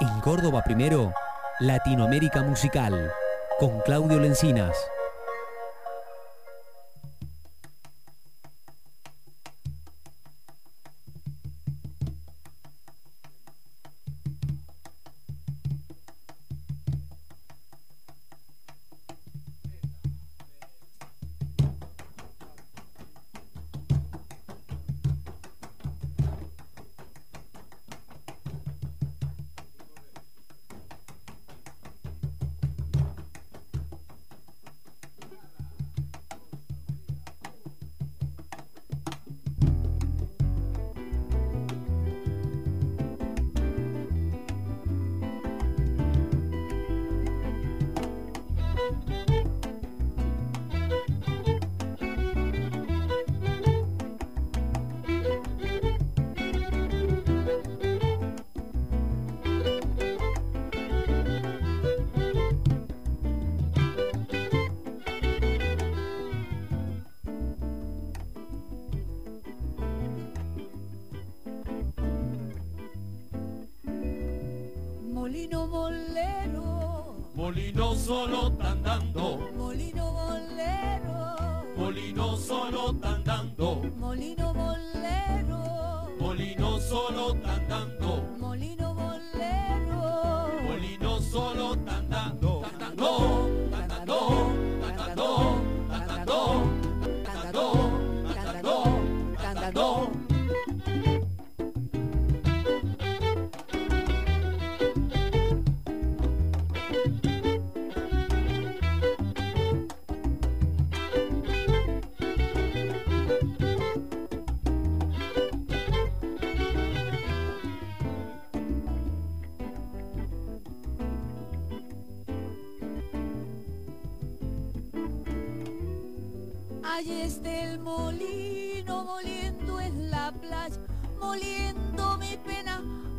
En Córdoba primero, Latinoamérica Musical, con Claudio Lencinas. Molino solo tan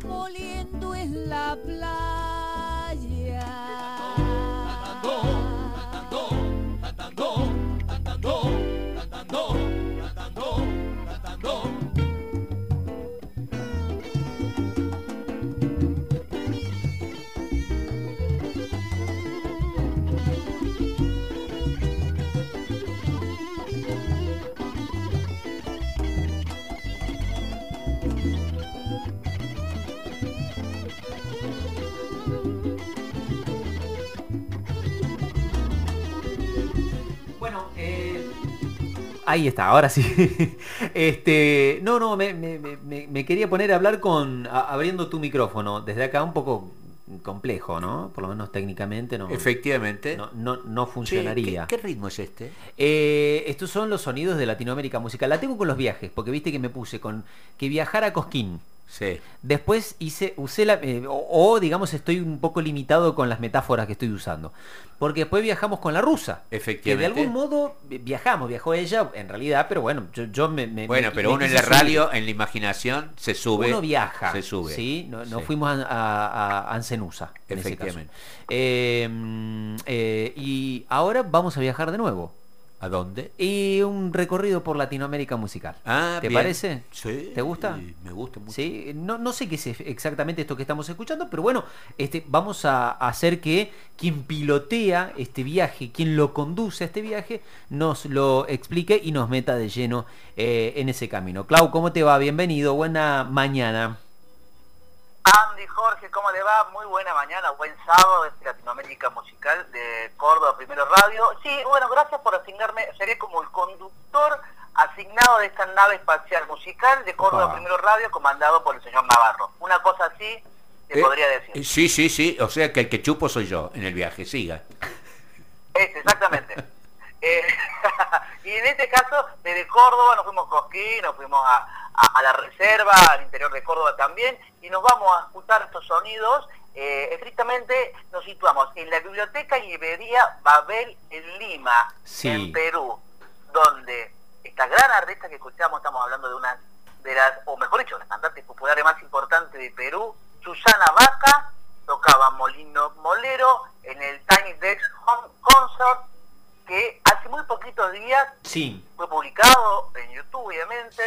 moliendo en la playa. Ahí está, ahora sí. Este, no, no, me, me- me- me quería poner a hablar con, a- abriendo tu micrófono. Desde acá un poco complejo, ¿no? Por lo menos técnicamente no, Efectivamente. no, no, no funcionaría. ¿qué, qué ritmo es este? Eh, estos son los sonidos de Latinoamérica Musical. La tengo con los viajes, porque viste que me puse con que viajar a Cosquín. Sí. Después hice, usé la, eh, o, o, digamos estoy un poco limitado con las metáforas que estoy usando. Porque después viajamos con la rusa. Que de Efectivamente. algún modo vi- viajamos, viajó ella en realidad, pero bueno, yo, yo me, me- Bueno, pero me uno en la subir. radio, en la imaginación, se sube. Uno viaja. Se sube. ¿sí? No, no Sí. fuimos a, a, a Ancenusa. en ese caso. Efectivamente. Eh, mm, eh, y ahora vamos a viajar de nuevo. ¿A dónde? Y un recorrido por Latinoamérica musical. Ah, ¿Te bien. parece? Sí. ¿Te gusta? Me gusta mucho. Sí, no, no sé qué es exactamente esto que estamos escuchando, pero bueno, este, vamos a hacer que quien pilotea este viaje, quien lo conduce a este viaje, nos lo explique y nos meta de lleno eh, en ese camino. Clau, ¿cómo te va? Bienvenido, buena mañana. Andy, Jorge, ¿cómo le va? Muy buena mañana, buen sábado desde Latinoamérica Musical de Córdoba Primero Radio. Sí, bueno, gracias por asignarme, seré como el conductor asignado de esta nave espacial musical de Córdoba Opa. Primero Radio comandado por el señor Navarro. Una cosa así te Eh, podría decir. eh, Sí, sí, sí. O sea que el que chupo soy yo en el viaje. Siga. Este, exactamente. Eh, y en este caso, desde Córdoba nos fuimos a Cosquín, nos fuimos a, a- a la reserva, al interior de Córdoba también, y nos vamos a escuchar estos sonidos. Eh, estrictamente nos situamos en la Biblioteca y Librería Babel en Lima, Sí. en Perú, donde esta gran artista que escuchamos, estamos hablando de una de las, o mejor dicho, las cantantes populares más importantes de Perú, Susana Vaca, tocaba Molino Molero en el Tiny Desk Home Concert, que hace muy poquitos días Sí, fue publicado en YouTube, obviamente,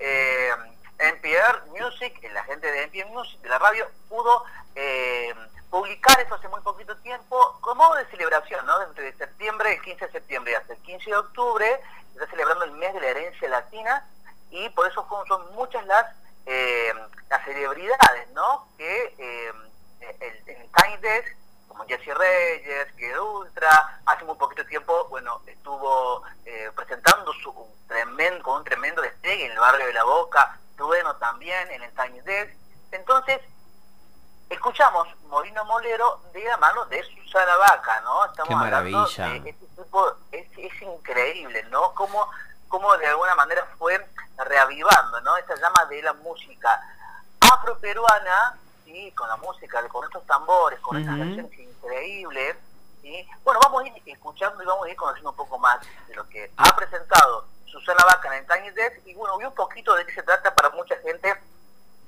eh, NPR Music, la gente de NPR Music de la radio pudo eh, publicar eso hace muy poquito tiempo como de celebración, ¿no? Entre septiembre, el 15 de septiembre hasta el 15 de octubre, está celebrando el mes de la herencia latina y por eso son, muchas las, eh, las celebridades, ¿no? Que eh, el, el Tiny Desk, como Jesse Reyes, que Ultra, hace muy poquito tiempo, bueno, estuvo eh, presentando su un tremendo, con un tremendo despegue en el barrio de La Boca, Trueno también en el Tiny Desk. Entonces, escuchamos Molino Molero de la mano de Susana Vaca, ¿no? Estamos Qué hablando maravilla. de este tipo, es, es increíble, ¿no? Cómo, cómo de alguna manera fue reavivando, ¿no? Esta llama de la música afroperuana, ¿sí? Con la música, con estos tambores, con estas Ujú. canciones increíbles, ¿sí? Bueno, vamos a ir escuchando y vamos a ir conociendo un poco más de lo que ha presentado Susana Vaca en Tiny Desk y bueno, y un poquito de qué se trata para mucha gente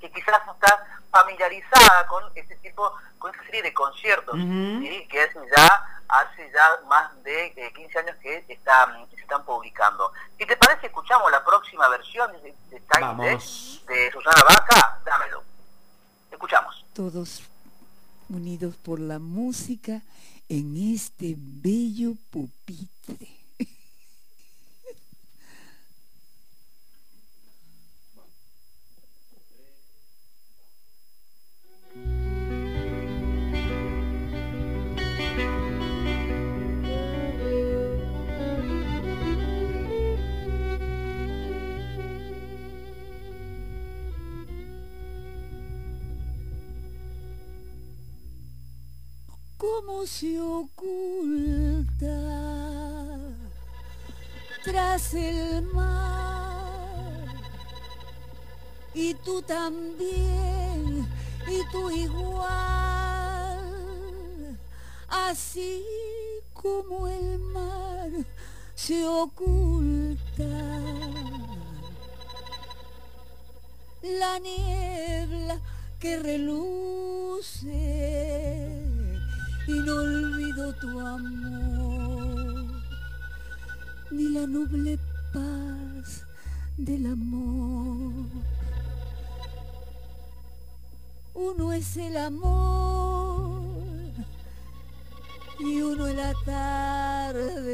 que quizás no está familiarizada con este tipo, con esta serie de conciertos. ¿sí? que hace ya, hace ya más de eh, 15 años que, están, que se están publicando. Si te parece, escuchamos la próxima versión de, de Tiny Vamos. Desk de Susana Vaca, dámelo. Todos unidos por la música en este bello pupitre. Cómo se oculta tras el mar. Y tú también, y tú igual, así como el mar se oculta. La niebla que reluce y no olvido tu amor, ni la noble paz del amor. Uno es el amor y uno el atardecer.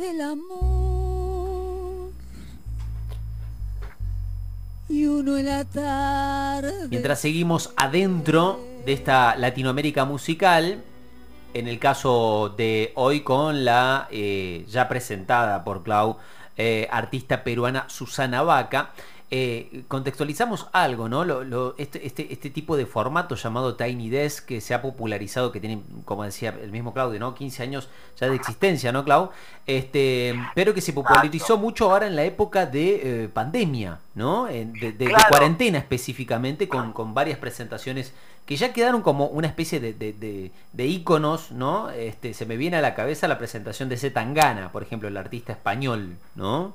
El amor y uno el tarde. Mientras seguimos adentro de esta Latinoamérica musical, en el caso de hoy con la eh, ya presentada por Clau eh, artista peruana Susana Vaca, eh, contextualizamos algo, ¿no? Lo- lo- este, este, este tipo de formato llamado Tiny Desk que se ha popularizado, que tiene, como decía el mismo Claudio, ¿no? 15 años ya de existencia, ¿no, Clau? Este, pero que se popularizó mucho ahora en la época de eh, pandemia, ¿no? En- De, de- de Claro. cuarentena específicamente, con, con varias presentaciones que ya quedaron como una especie de, de, de- de íconos, ¿no? Este, se me viene a la cabeza la presentación de Zetangana, por ejemplo, el artista español, ¿no?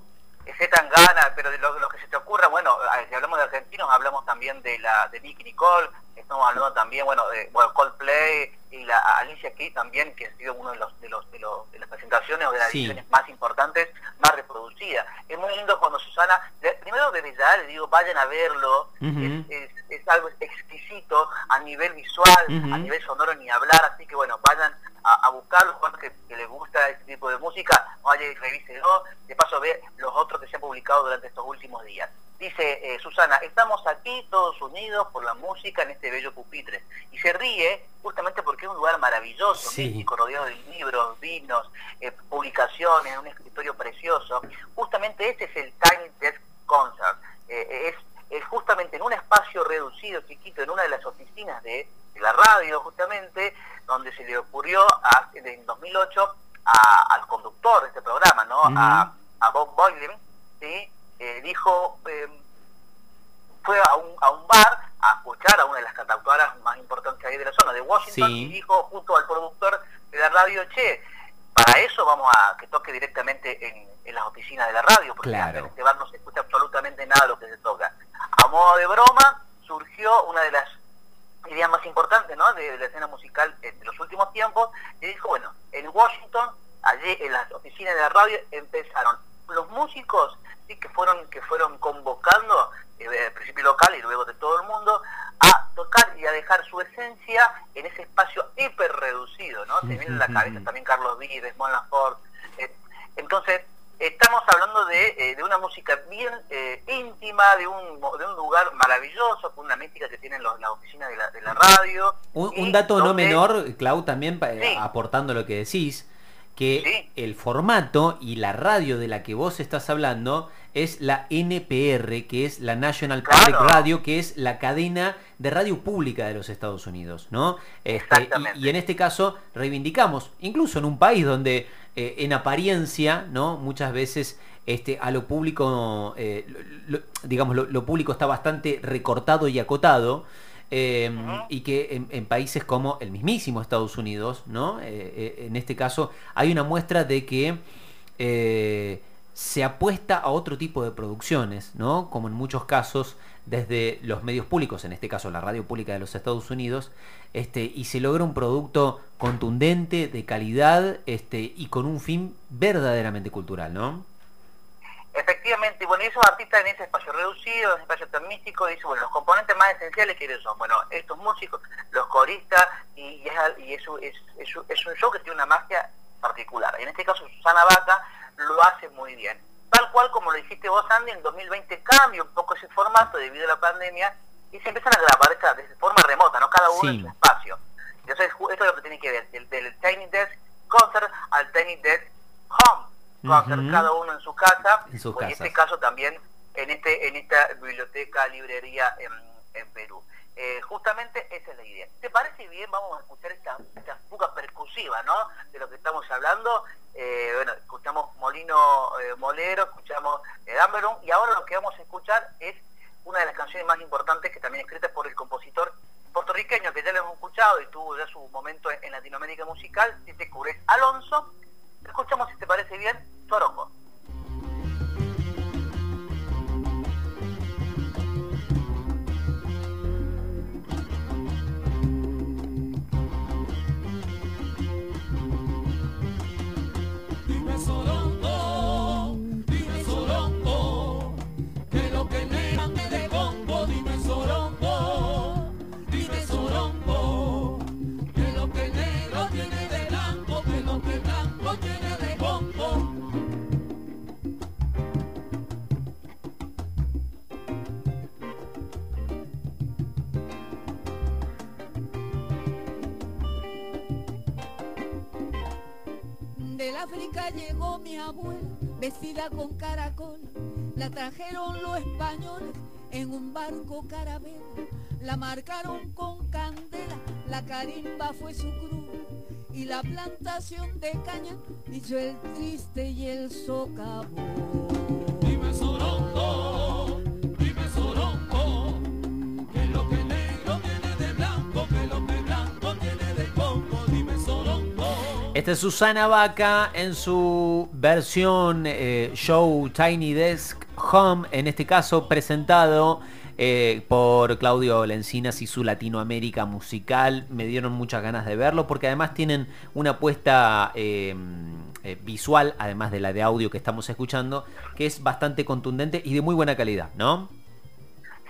Tan gana, pero de lo, lo que se te ocurra, bueno, si hablamos de argentinos, hablamos también de la de Nicky Nicole, estamos hablando también, bueno, de bueno, Coldplay y la Alicia Keys también, que ha sido uno de los de los de, los, de las presentaciones o de las Sí. ediciones más importantes, más reproducidas. Es muy lindo cuando Susana, de- primero desde ya le digo, vayan a verlo, es, es, es algo exquisito a nivel visual, a nivel sonoro ni hablar, así que bueno, vayan a, a buscarlo, cuando que, que les gusta este tipo de música, vaya y revíselo, de paso ve los otros que se han publicado durante estos últimos días. Dice eh, Susana, estamos aquí todos unidos por la música en este bello pupitre. Y se ríe justamente porque es un lugar maravilloso, Sí. rodeado de libros, vinos, eh, publicaciones, un escritorio precioso. Justamente este es el Tiny Desk Concert. Eh, es, es justamente en un espacio reducido, chiquito, en una de las oficinas de de la radio justamente, donde se le ocurrió a- en 2008 a- al conductor de este programa, ¿no? a, a Bob Boylan, ¿sí? Eh, dijo, eh, fue a un, a un bar a escuchar a una de las cantautoras más importantes ahí de la zona, de Washington, Sí. y dijo junto al productor de la radio, che, para eso vamos a que toque directamente en, en las oficinas de la radio, porque Claro. en este bar no se escucha absolutamente nada de lo que se toca. A modo de broma, surgió una de las ideas más importantes ¿no? de, de la escena musical de los últimos tiempos, y dijo, bueno, en Washington, allí en las oficinas de la radio, empezaron los músicos sí, que fueron que fueron convocando, eh, al principio local y luego de todo el mundo, a tocar y a dejar su esencia en ese espacio hiper reducido, ¿no? Se viene en la cabeza también Carlos Vives, Mon Laferte, eh, entonces, estamos hablando de, eh, de una música bien eh, íntima, de un, de un lugar maravilloso, con una mística que tienen los, las oficinas de la, de la radio. Un, dato no menor, Clau, también Sí. aportando lo que decís, que Sí. el formato y la radio de la que vos estás hablando es la NPR, que es la National Public. Radio, que es la cadena de radio pública de los Estados Unidos, ¿no? Este, y, y en este caso reivindicamos, incluso en un país donde eh, en apariencia, ¿no? Muchas veces este, a lo público, eh, lo- lo- digamos, lo, lo público está bastante recortado y acotado. Eh, Ujú. y que en, en países como el mismísimo Estados Unidos, ¿no? Eh, eh, en este caso hay una muestra de que eh, se apuesta a otro tipo de producciones, ¿no? Como en muchos casos desde los medios públicos, en este caso la radio pública de los Estados Unidos, este, y se logra un producto contundente, de calidad, este, y con un fin verdaderamente cultural, ¿no? Efectivamente, bueno, y esos artistas en ese espacio reducido, en ese espacio tan místico, dice, bueno, los componentes más esenciales que son, bueno, estos músicos, los coristas, y, y es, y eso es, es, un- es un show que tiene una magia particular. En este caso, Susana Vaca lo hace muy bien. Tal cual como lo dijiste vos, Andy, en 2020 cambia un poco ese formato debido a la pandemia y se empiezan a grabar de forma remota, ¿no? Cada uno Sí. en su espacio. Entonces, esto es lo que tiene que ver, del, del Tiny Desk Concert al Tiny Desk Home Concert, Ujú. cada uno en su casa, En sus o en casas. este caso también en este en esta biblioteca, librería en, en Perú. Eh, justamente esa es la idea. ¿Te parece bien? Vamos a escuchar esta, esta fuga percusiva, ¿no? De lo que estamos hablando. Eh, bueno, escuchamos Molino eh, Molero, escuchamos eh, Dameron, y ahora lo que vamos a escuchar es una de las canciones más importantes que también escrita por el compositor puertorriqueño que ya lo hemos escuchado y tuvo ya su momento en, en Latinoamérica musical, Tite Cures Alonso. Escuchamos, si te parece bien, Torongo. Del África llegó mi abuela, vestida con caracol. La trajeron los españoles en un barco carabela. La marcaron con candela, la carimba fue su cruz. Y la plantación de caña hizo el triste y el socavón. Esta es Susana Vaca en su versión eh, show Tiny Desk Home, en este caso presentado eh, por Claudio Lencinas y su Latinoamérica musical. Me dieron muchas ganas de verlo porque además tienen una apuesta eh, visual, además de la de audio que estamos escuchando, que es bastante contundente y de muy buena calidad, ¿no?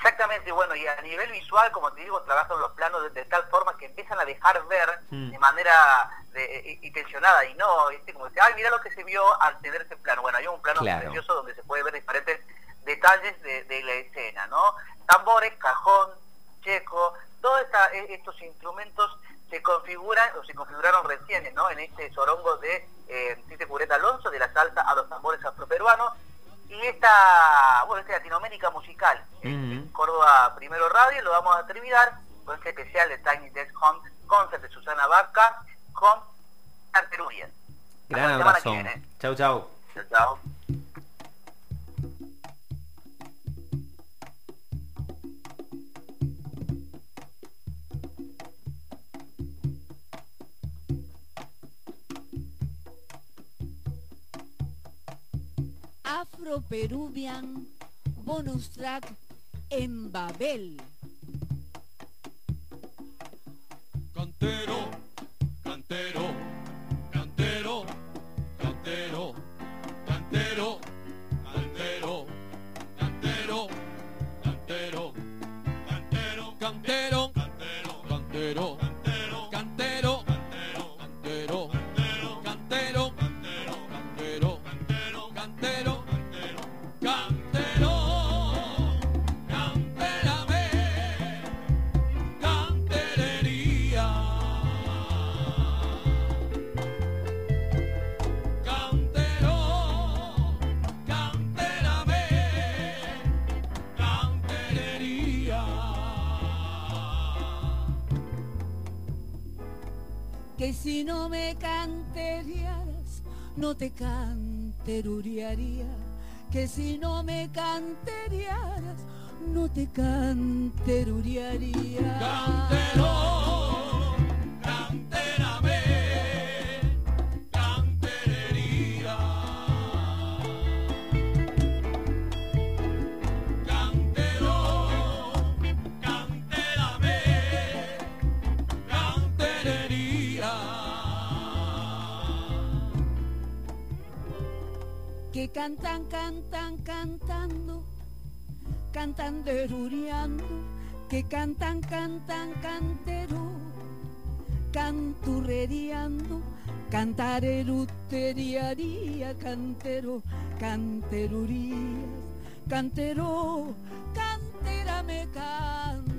Exactamente, bueno, y a nivel visual, como te digo, trabajan los planos de, de tal forma que empiezan a dejar ver Mm. de manera de- y, y tensionada y no, ¿viste? como que, ay, mira lo que se vio al tener ese plano. Bueno, hay un plano Claro. precioso donde se puede ver diferentes detalles de, de la escena, ¿no? Tambores, cajón, checo, todos e- estos instrumentos se configuran o se configuraron recién, ¿no? En este sorongo de eh, Tite Cureta Alonso, de la salsa a los tambores afroperuanos, y esta, bueno, esta Latinoamérica musical, Ujú. Córdoba Primero Radio, lo vamos a terminar con este especial de Tiny Desk Home, concert de Susana Vaca, con Canteruria. Gran abrazo. Chau, chau. Chao, chao. Afro Peruvian bonus track en Babel. Cantero, no te canteruriaría. Que si no me canteriaras, no te canteruriaría. Cantero, que cantan, cantan, cantando, cantan deruriando, que cantan, cantan, cantero, canturreriando, cantareruteriaría, cantero, canterurías, cantero, canterame, can